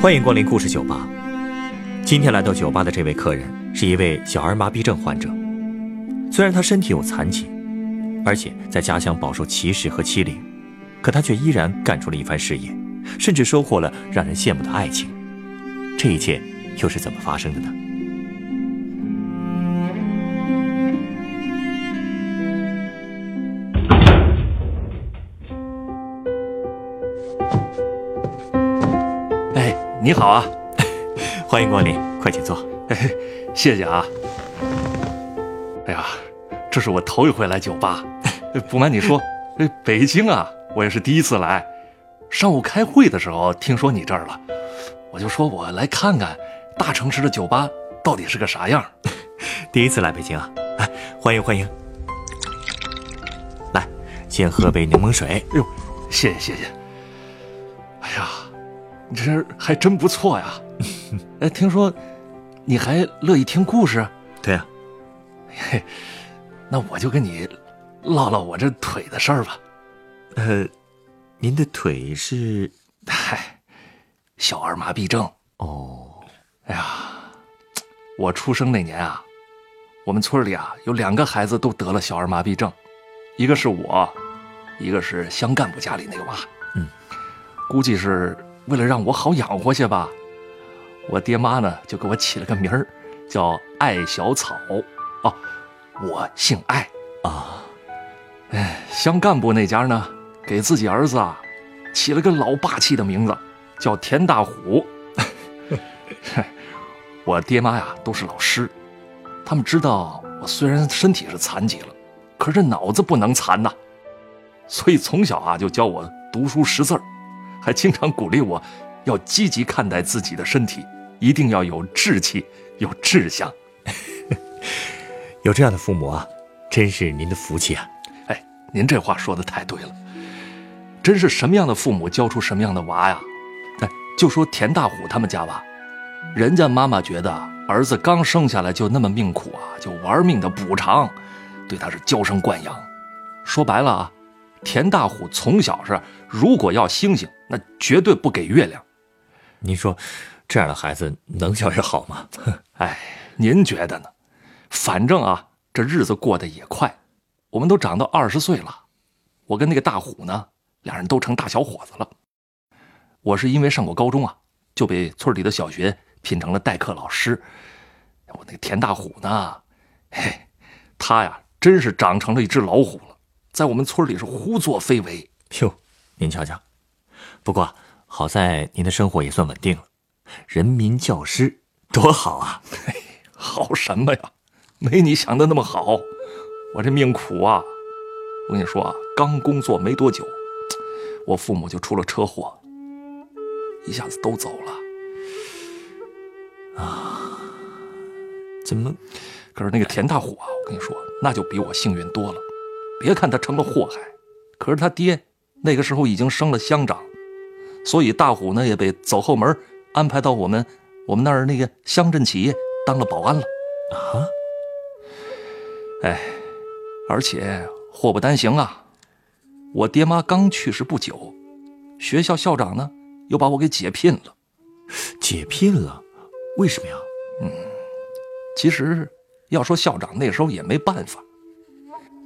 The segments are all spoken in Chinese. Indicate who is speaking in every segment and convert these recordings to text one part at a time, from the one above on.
Speaker 1: 欢迎光临故事酒吧。今天来到酒吧的这位客人是一位小儿麻痹症患者。虽然他身体有残疾，而且在家乡饱受歧视和欺凌，可他却依然干出了一番事业，甚至收获了让人羡慕的爱情。这一切又是怎么发生的呢？
Speaker 2: 你好啊，
Speaker 1: 欢迎光临，快请坐。
Speaker 2: 哎，谢谢啊。哎呀，这是我头一回来酒吧，不瞒你说，这北京啊，我也是第一次来。上午开会的时候听说你这儿了，我就说我来看看大城市的酒吧到底是个啥样。
Speaker 1: 第一次来北京啊，来，欢迎欢迎。来，先喝杯柠檬水。
Speaker 2: 哎呦，谢谢谢谢。哎呀，你这还真不错呀。哎，听说你还乐意听故事？
Speaker 1: 对啊。
Speaker 2: 嘿，那我就跟你唠唠我这腿的事儿吧。
Speaker 1: 呃，您的腿是？
Speaker 2: 嗨，小儿麻痹症。
Speaker 1: 哦，
Speaker 2: 哎呀，我出生那年啊，我们村里啊有两个孩子都得了小儿麻痹症，一个是我，一个是乡干部家里那个娃。
Speaker 1: 嗯，
Speaker 2: 估计是为了让我好养活些吧，我爹妈呢就给我起了个名儿，叫艾小草。哦，我姓艾
Speaker 1: 啊。
Speaker 2: 哎，乡干部那家呢，给自己儿子啊起了个老霸气的名字，叫田大虎。我爹妈呀都是老师，他们知道我虽然身体是残疾了，可是脑子不能残呐，所以从小啊就教我读书识字儿，还经常鼓励我要积极看待自己的身体，一定要有志气、有志向。
Speaker 1: 有这样的父母啊，真是您的福气啊！
Speaker 2: 哎，您这话说的太对了，真是什么样的父母教出什么样的娃呀！哎，就说田大虎他们家吧，人家妈妈觉得儿子刚生下来就那么命苦啊，就玩命的补偿，对他是娇生惯养。说白了啊，田大虎从小是如果要星星，那绝对不给月亮。
Speaker 1: 您说，这样的孩子能教育好吗？
Speaker 2: 哎，您觉得呢？反正啊，这日子过得也快，我们都长到二十岁了。我跟那个大虎呢，俩人都成大小伙子了。我是因为上过高中啊，就被村里的小学聘成了代课老师。我那个田大虎呢，嘿，他呀，真是长成了一只老虎了，在我们村里是胡作非为。
Speaker 1: 哟，您瞧瞧，不过好在您的生活也算稳定了，人民教师多好啊！
Speaker 2: 嘿，好什么呀？没你想的那么好，我这命苦啊！我跟你说啊，刚工作没多久，我父母就出了车祸，一下子都走
Speaker 1: 了。啊，怎么？
Speaker 2: 可是那个田大虎啊，我跟你说，那就比我幸运多了。别看他成了祸害，可是他爹那个时候已经升了乡长，所以大虎呢也被走后门安排到我们我们那儿那个乡镇企业当了保安了。
Speaker 1: 啊？
Speaker 2: 哎，而且祸不单行啊！我爹妈刚去世不久，学校校长呢又把我给解聘了。
Speaker 1: 解聘了？为什么呀？
Speaker 2: 嗯，其实要说校长那时候也没办法，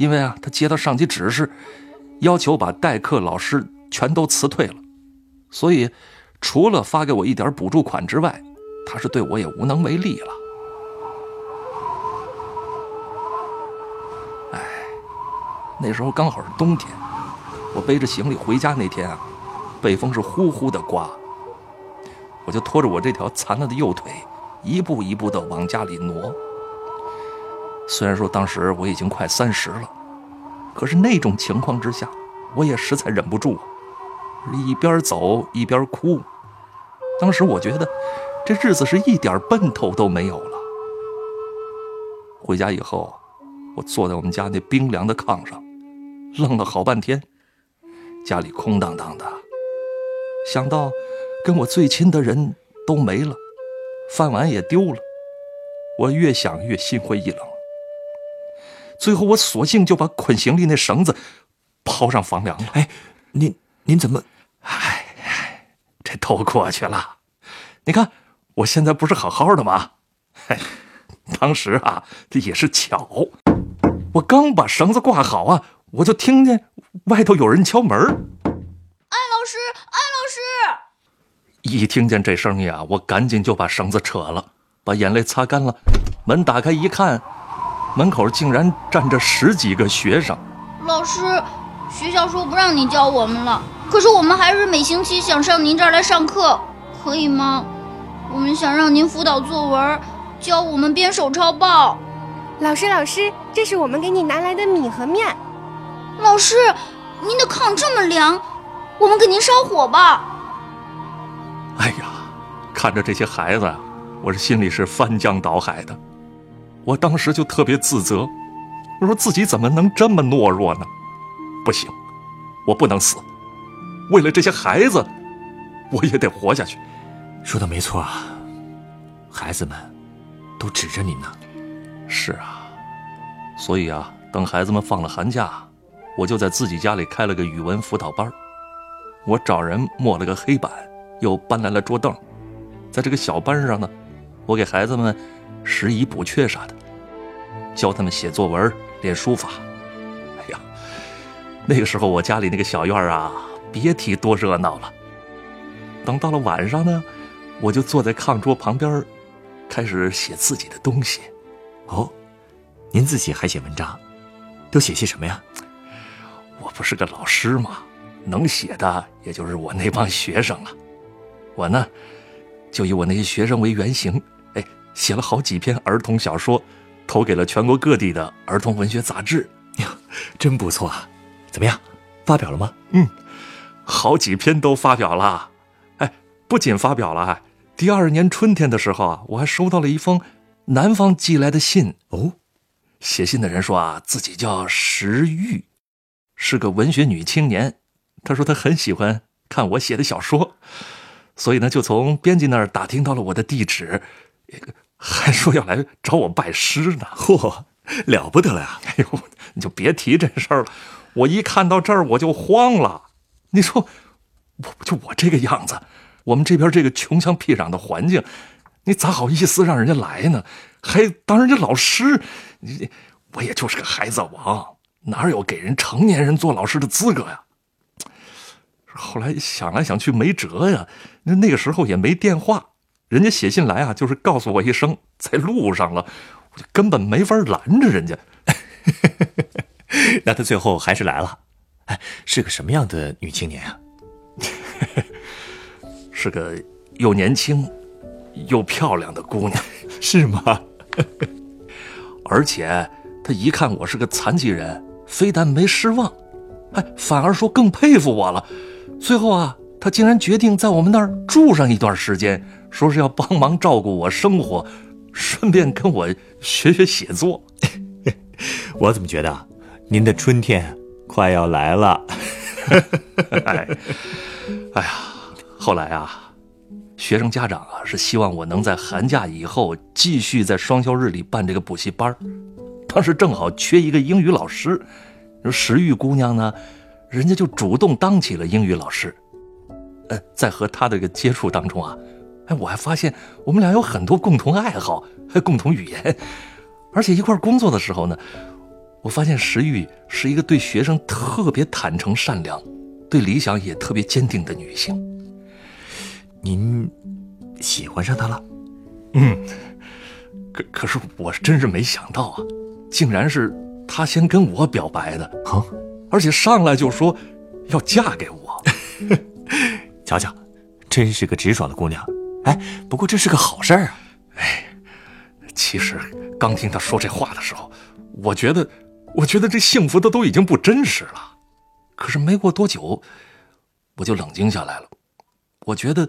Speaker 2: 因为啊，他接到上级指示，要求把代课老师全都辞退了，所以除了发给我一点补助款之外，他是对我也无能为力了。哎那时候刚好是冬天，我背着行李回家那天啊，北风是呼呼的刮，我就拖着我这条残了的右腿，一步一步的往家里挪。虽然说当时我已经快三十了，可是那种情况之下，我也实在忍不住，一边走一边哭。当时我觉得这日子是一点奔头都没有了。回家以后，我坐在我们家那冰凉的炕上。愣了好半天，家里空荡荡的。想到跟我最亲的人都没了，饭碗也丢了，我越想越心灰意冷。最后我索性就把捆行李那绳子抛上房梁了。
Speaker 1: 哎，您您怎么？
Speaker 2: 哎，这都过去了。你看，我现在不是好好的吗？嘿，当时啊，这也是巧，我刚把绳子挂好啊，我就听见外头有人敲门。
Speaker 3: 艾老师，艾老师！
Speaker 2: 一听见这声音啊，我赶紧就把绳子扯了，把眼泪擦干了。门打开一看，门口竟然站着十几个学生。
Speaker 3: 老师，学校说不让你教我们了，可是我们还是每星期想上您这儿来上课，可以吗？我们想让您辅导作文，教我们编手抄报。
Speaker 4: 老师，老师，这是我们给你拿来的米和面。
Speaker 3: 老师，您的炕这么凉，我们给您烧火吧。
Speaker 2: 哎呀，看着这些孩子，我这心里是翻江倒海的。我当时就特别自责，我说自己怎么能这么懦弱呢？不行，我不能死，为了这些孩子，我也得活下去。
Speaker 1: 说的没错啊，孩子们都指着你呢。
Speaker 2: 是啊，所以啊，等孩子们放了寒假，我就在自己家里开了个语文辅导班。我找人抹了个黑板，又搬来了桌凳，在这个小班上呢，我给孩子们拾遗补缺啥的，教他们写作文、练书法。哎呀，那个时候我家里那个小院啊，别提多热闹了。等到了晚上呢。我就坐在炕桌旁边，开始写自己的东西。
Speaker 1: 哦，您自己还写文章，都写些什么呀？
Speaker 2: 我不是个老师吗？能写的也就是我那帮学生了。我呢，就以我那些学生为原型，哎，写了好几篇儿童小说，投给了全国各地的儿童文学杂志。
Speaker 1: 呀，真不错啊！怎么样，发表了吗？
Speaker 2: 嗯，好几篇都发表了。哎，不仅发表了。第二年春天的时候啊，我还收到了一封南方寄来的信
Speaker 1: 哦。
Speaker 2: 写信的人说啊，自己叫石玉，是个文学女青年。她说她很喜欢看我写的小说，所以呢，就从编辑那儿打听到了我的地址，还说要来找我拜师呢。
Speaker 1: 嚯，了不得了呀！
Speaker 2: 哎呦，你就别提这事儿了。我一看到这儿我就慌了。你说，我不就我这个样子？我们这边这个穷乡僻壤的环境，你咋好意思让人家来呢？还当人家老师，你我也就是个孩子王，哪有给人成年人做老师的资格呀？后来想来想去没辙呀，那那个时候也没电话，人家写信来啊，就是告诉我一声 在路上了，我就根本没法拦着人家。
Speaker 1: 那他最后还是来了，哎，是个什么样的女青年啊？
Speaker 2: 是个又年轻又漂亮的姑娘，
Speaker 1: 是吗？
Speaker 2: 而且她一看我是个残疾人，非但没失望，哎，反而说更佩服我了。最后啊，她竟然决定在我们那儿住上一段时间，说是要帮忙照顾我生活，顺便跟我学学写作。
Speaker 1: 我怎么觉得您的春天快要来了？
Speaker 2: 哎，哎呀！后来啊，学生家长啊是希望我能在寒假以后继续在双休日里办这个补习班当时正好缺一个英语老师，石玉姑娘呢，人家就主动当起了英语老师。呃，在和她的这个接触当中啊，哎，我还发现我们俩有很多共同爱好，还共同语言，而且一块工作的时候呢，我发现石玉是一个对学生特别坦诚善良，对理想也特别坚定的女性。
Speaker 1: 您喜欢上她了？
Speaker 2: 嗯，可可是我真是没想到啊，竟然是她先跟我表白的
Speaker 1: 啊！
Speaker 2: 而且上来就说要嫁给我。
Speaker 1: 瞧瞧，真是个直爽的姑娘。哎，不过这是个好事儿啊。
Speaker 2: 哎，其实刚听他说这话的时候，我觉得，我觉得这幸福的都已经不真实了。可是没过多久，我就冷静下来了。我觉得。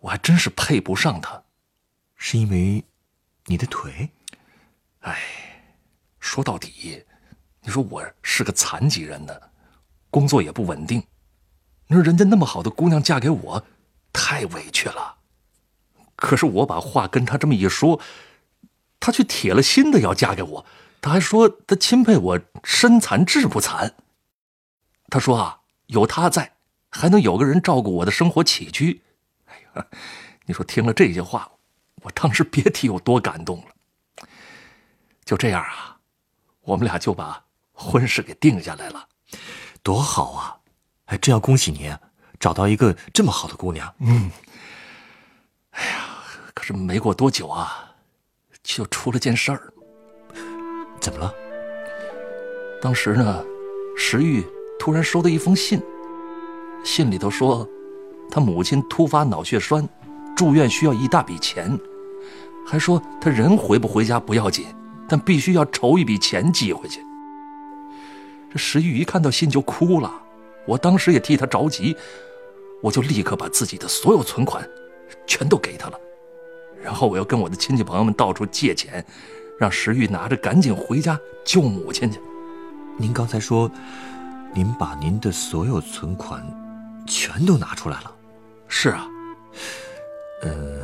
Speaker 2: 我还真是配不上他，
Speaker 1: 是因为你的腿？
Speaker 2: 哎，说到底，你说我是个残疾人呢，工作也不稳定。你说人家那么好的姑娘嫁给我，太委屈了。可是我把话跟他这么一说，他却铁了心的要嫁给我，他还说他钦佩我身残志不残。他说啊，有他在，还能有个人照顾我的生活起居。哎呀，你说听了这些话，我当时别提有多感动了。就这样啊，我们俩就把婚事给定下来了，
Speaker 1: 多好啊！哎，真要恭喜您，找到一个这么好的姑娘。
Speaker 2: 嗯。哎呀，可是没过多久啊，就出了件事儿。
Speaker 1: 怎么了？
Speaker 2: 当时呢，石玉突然收到一封信，信里头说，他母亲突发脑血栓，住院需要一大笔钱，还说他人回不回家不要紧，但必须要筹一笔钱寄回去。这石玉一看到信就哭了。我当时也替他着急，我就立刻把自己的所有存款全都给他了，然后我又跟我的亲戚朋友们到处借钱，让石玉拿着赶紧回家救母亲去。
Speaker 1: 您刚才说，您把您的所有存款全都拿出来了？
Speaker 2: 是啊，
Speaker 1: 嗯，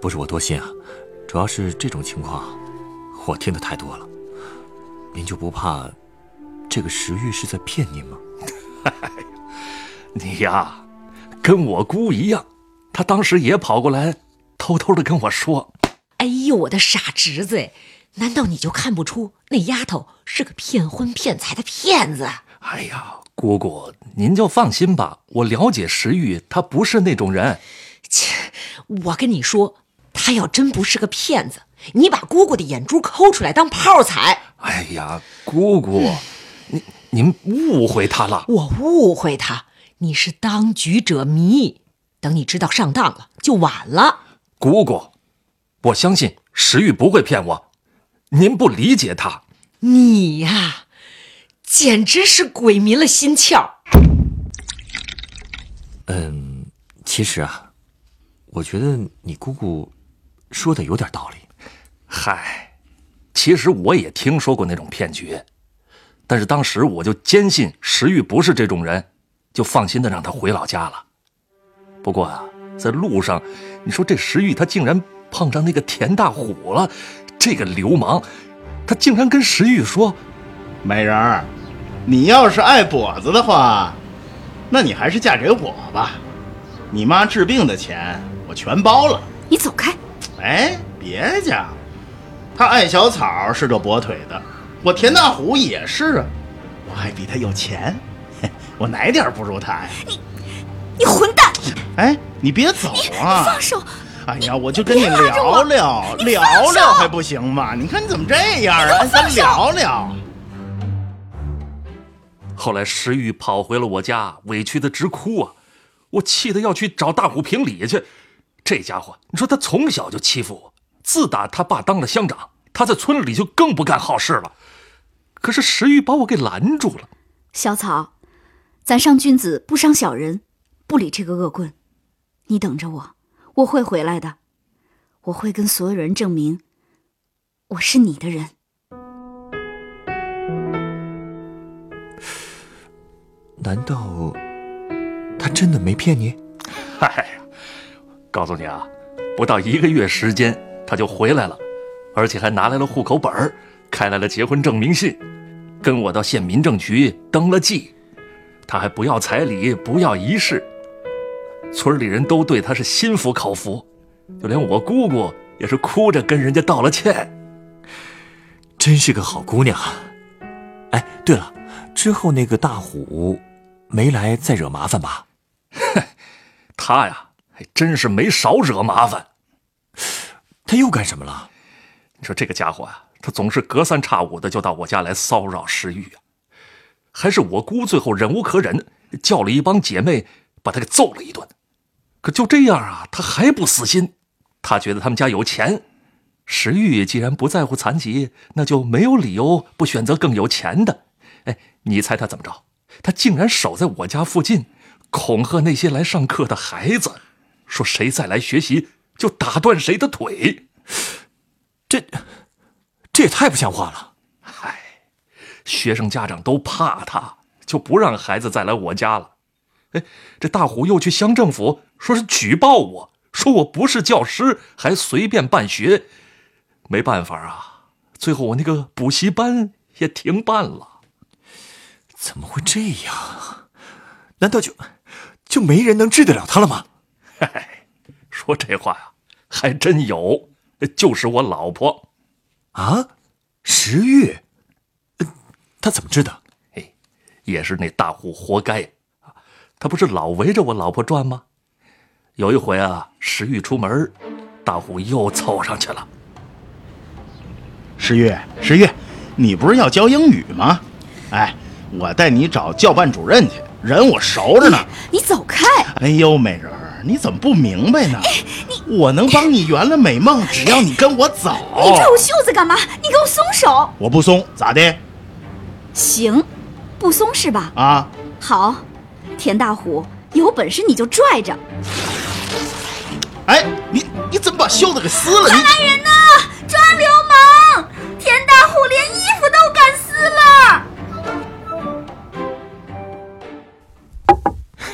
Speaker 1: 不是我多心啊，主要是这种情况，我听的太多了。您就不怕这个石玉是在骗您吗？
Speaker 2: 你呀，跟我姑一样，她当时也跑过来，偷偷的跟我说：“
Speaker 5: 哎呦，我的傻侄子，难道你就看不出那丫头是个骗婚骗财的骗子？”
Speaker 2: 哎呀，姑姑，您就放心吧，我了解石玉，她不是那种人。
Speaker 5: 切，我跟你说，她要真不是个骗子，你把姑姑的眼珠抠出来当泡踩。
Speaker 2: 哎呀，姑姑，您。您误会他了，
Speaker 5: 我误会他，你是当局者迷，等你知道上当了就晚了。
Speaker 2: 姑姑，我相信石玉不会骗我，您不理解他。
Speaker 5: 你呀，简直是鬼迷了心窍。
Speaker 1: 嗯，其实啊，我觉得你姑姑说的有点道理。
Speaker 2: 嗨，其实我也听说过那种骗局。但是当时我就坚信石玉不是这种人，就放心的让他回老家了。不过啊，在路上，你说这石玉他竟然碰上那个田大虎了，这个流氓，他竟然跟石玉说：“
Speaker 6: 美人儿，你要是爱跛子的话，那你还是嫁给我吧。你妈治病的钱我全包了。”
Speaker 4: 你走开！
Speaker 6: 哎，别介，他爱小草是这跛腿的。我田大虎也是啊，我还比他有钱，我哪点不如他呀？
Speaker 4: 你，你混蛋！
Speaker 6: 哎，你别走啊！
Speaker 4: 你放手！
Speaker 6: 哎呀，我就跟你聊聊，聊聊还不行吗？你看你怎么这样啊？咱聊聊。
Speaker 2: 后来石玉跑回了我家，委屈的直哭啊！我气得要去找大虎评理去。这家伙，你说他从小就欺负我，自打他爸当了乡长，他在村里就更不干好事了。可是石玉把我给拦住了。
Speaker 7: 小草，咱上君子不伤小人，不理这个恶棍。你等着我，我会回来的。我会跟所有人证明，我是你的人。
Speaker 1: 难道他真的没骗你？
Speaker 2: 嗨，告诉你啊，不到一个月时间他就回来了，而且还拿来了户口本儿。开来了结婚证明信，跟我到县民政局登了记，他还不要彩礼，不要仪式，村里人都对他是心服口服，就连我姑姑也是哭着跟人家道了歉。
Speaker 1: 真是个好姑娘啊。哎，对了，之后那个大虎没来再惹麻烦吧？
Speaker 2: 他呀，还真是没少惹麻烦。
Speaker 1: 他又干什么了？
Speaker 2: 你说这个家伙啊！他总是隔三差五的就到我家来骚扰石玉啊，还是我姑最后忍无可忍，叫了一帮姐妹把他给揍了一顿。可就这样啊，他还不死心。他觉得他们家有钱，石玉既然不在乎残疾，那就没有理由不选择更有钱的。哎，你猜他怎么着？他竟然守在我家附近，恐吓那些来上课的孩子，说谁再来学习就打断谁的腿。
Speaker 1: 这。这也太不像话了！
Speaker 2: 嗨，学生家长都怕他，就不让孩子再来我家了。哎，这大虎又去乡政府，说是举报我，说我不是教师，还随便办学。没办法啊，最后我那个补习班也停办了。
Speaker 1: 怎么会这样？难道就就没人能治得了他了吗？
Speaker 2: 嗨，说这话呀，还真有，就是我老婆。
Speaker 1: 啊，石玉，呃他怎么治的？
Speaker 2: 嘿，也是那大户活该啊！他不是老围着我老婆转吗？有一回啊，石玉出门，大虎又凑上去了。
Speaker 6: 石玉，石玉，你不是要教英语吗？哎，我带你找教办主任去，人我熟着呢。
Speaker 7: 你走开！
Speaker 6: 哎呦，美人儿，你怎么不明白呢？我能帮你圆了美梦，只要你跟我走。
Speaker 7: 你拽我袖子干嘛？你给我松手！
Speaker 6: 我不松，咋的？
Speaker 7: 行，不松是吧？
Speaker 6: 啊，
Speaker 7: 好，田大虎，有本事你就拽着！
Speaker 6: 哎，你你怎么把袖子给撕了？快
Speaker 7: 来人呐！抓流氓！田大虎连衣服都敢撕了！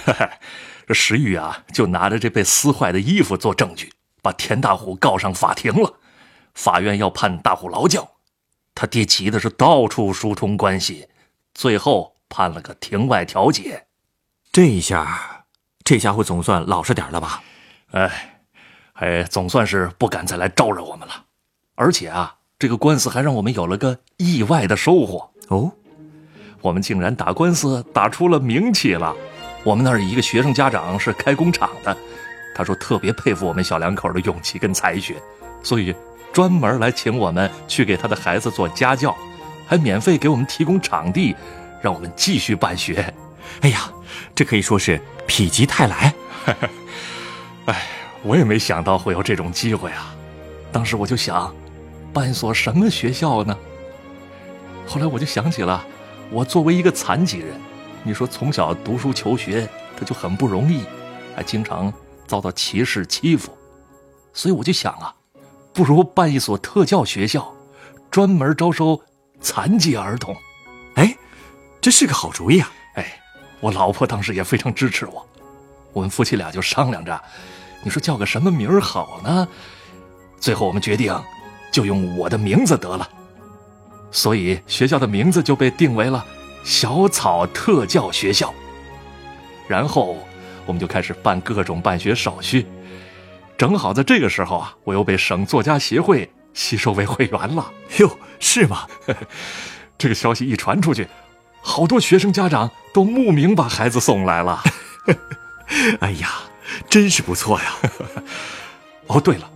Speaker 2: 哈哈这石玉啊，就拿着这被撕坏的衣服做证据，把田大虎告上法庭了。法院要判大虎劳教，他爹急的是到处疏通关系，最后判了个庭外调解。
Speaker 1: 这一下，这家伙总算老实点了吧？
Speaker 2: 哎，哎，总算是不敢再来招惹我们了。而且啊，这个官司还让我们有了个意外的收获。
Speaker 1: 哦，
Speaker 2: 我们竟然打官司打出了名气了。我们那儿一个学生家长是开工厂的，他说特别佩服我们小两口的勇气跟才学，所以专门来请我们去给他的孩子做家教，还免费给我们提供场地，让我们继续办学。
Speaker 1: 哎呀，这可以说是否极泰来。
Speaker 2: 哎，我也没想到会有这种机会啊！当时我就想，办一所什么学校呢？后来我就想起了，我作为一个残疾人，你说从小读书求学，他就很不容易，还经常遭到歧视欺负，所以我就想啊，不如办一所特教学校，专门招收残疾儿童。
Speaker 1: 哎，这是个好主意啊！
Speaker 2: 哎，我老婆当时也非常支持我，我们夫妻俩就商量着，你说叫个什么名儿好呢？最后我们决定，就用我的名字得了，所以学校的名字就被定为了小草特教学校。然后我们就开始办各种办学手续，正好在这个时候啊，我又被省作家协会吸收为会员了。
Speaker 1: 哟，是吗？
Speaker 2: 这个消息一传出去，好多学生家长都慕名把孩子送来了。
Speaker 1: 哎呀，真是不错呀！
Speaker 2: 哦，对了，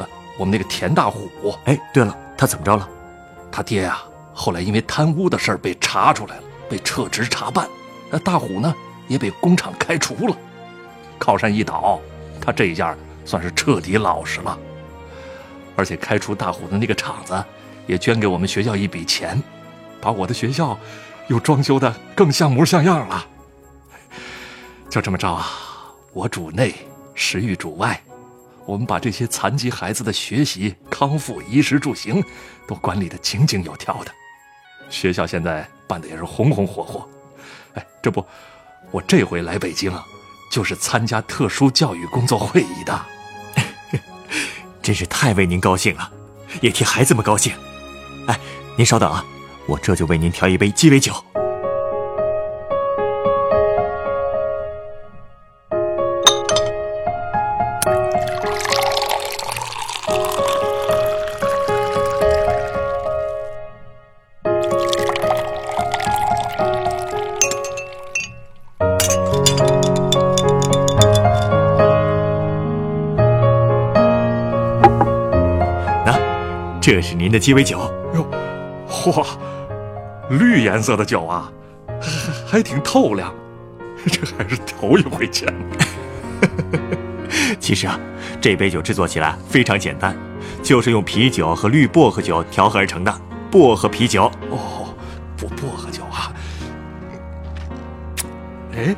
Speaker 2: 呃，我们那个田大虎，
Speaker 1: 哎，对了，他怎么着了？
Speaker 2: 他爹呀、后来因为贪污的事儿被查出来了，被撤职查办。那大虎呢，也被工厂开除了。靠山一倒，他这一下算是彻底老实了。而且开除大虎的那个厂子，也捐给我们学校一笔钱，把我的学校又装修的更像模像样了。就这么着啊，我主内，石玉主外，我们把这些残疾孩子的学习、康复、衣食住行都管理的井井有条的。学校现在办的也是红红火火。哎，这不，我这回来北京啊，就是参加特殊教育工作会议的。
Speaker 1: 真是太为您高兴了，也替孩子们高兴。哎，您稍等啊，我这就为您调一杯鸡尾酒。那，这是您的鸡尾酒。
Speaker 2: 哟，嚯，绿颜色的酒啊，还 还挺透亮，这还是头一回见。
Speaker 1: 其实啊，这杯酒制作起来非常简单，就是用啤酒和绿薄荷酒调和而成的薄荷啤酒。
Speaker 2: 哦，薄薄荷酒啊，哎，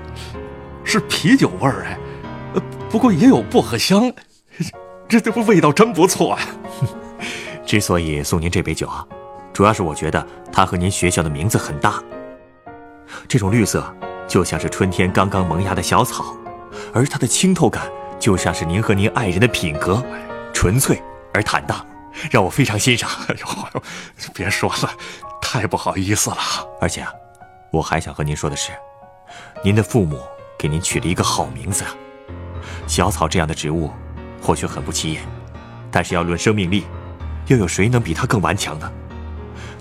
Speaker 2: 是啤酒味儿哎，呃不过也有薄荷香，这这不味道真不错啊、
Speaker 1: 之所以送您这杯酒啊，主要是我觉得它和您学校的名字很搭。这种绿色就像是春天刚刚萌芽的小草，而它的清透感就像是您和您爱人的品格，纯粹而坦荡。
Speaker 8: 让我非常欣赏。哎呦，别说了，太不好意思了。
Speaker 1: 而且啊，我还想和您说的是，您的父母给您取了一个好名字。小草这样的植物，或许很不起眼，但是要论生命力，又有谁能比它更顽强呢？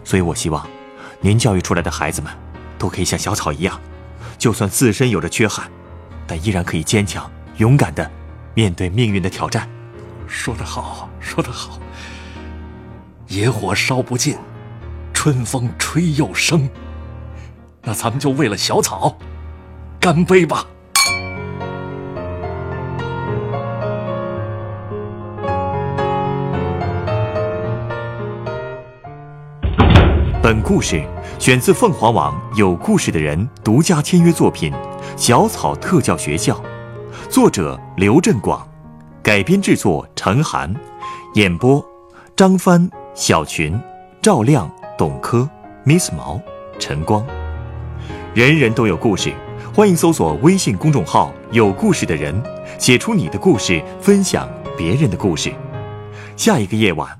Speaker 1: 所以我希望，您教育出来的孩子们，都可以像小草一样，就算自身有着缺憾，但依然可以坚强、勇敢的面对命运的挑战。
Speaker 8: 说得好，说得好。野火烧不尽，春风吹又生。那咱们就为了小草，干杯吧！
Speaker 1: 本故事选自凤凰网有故事的人独家签约作品《小草特教学校》，作者刘振广，改编制作陈涵，演播张帆、小群、赵亮、董珂、Miss 毛、陈光。人人都有故事，欢迎搜索微信公众号“有故事的人”，写出你的故事，分享别人的故事。下一个夜晚，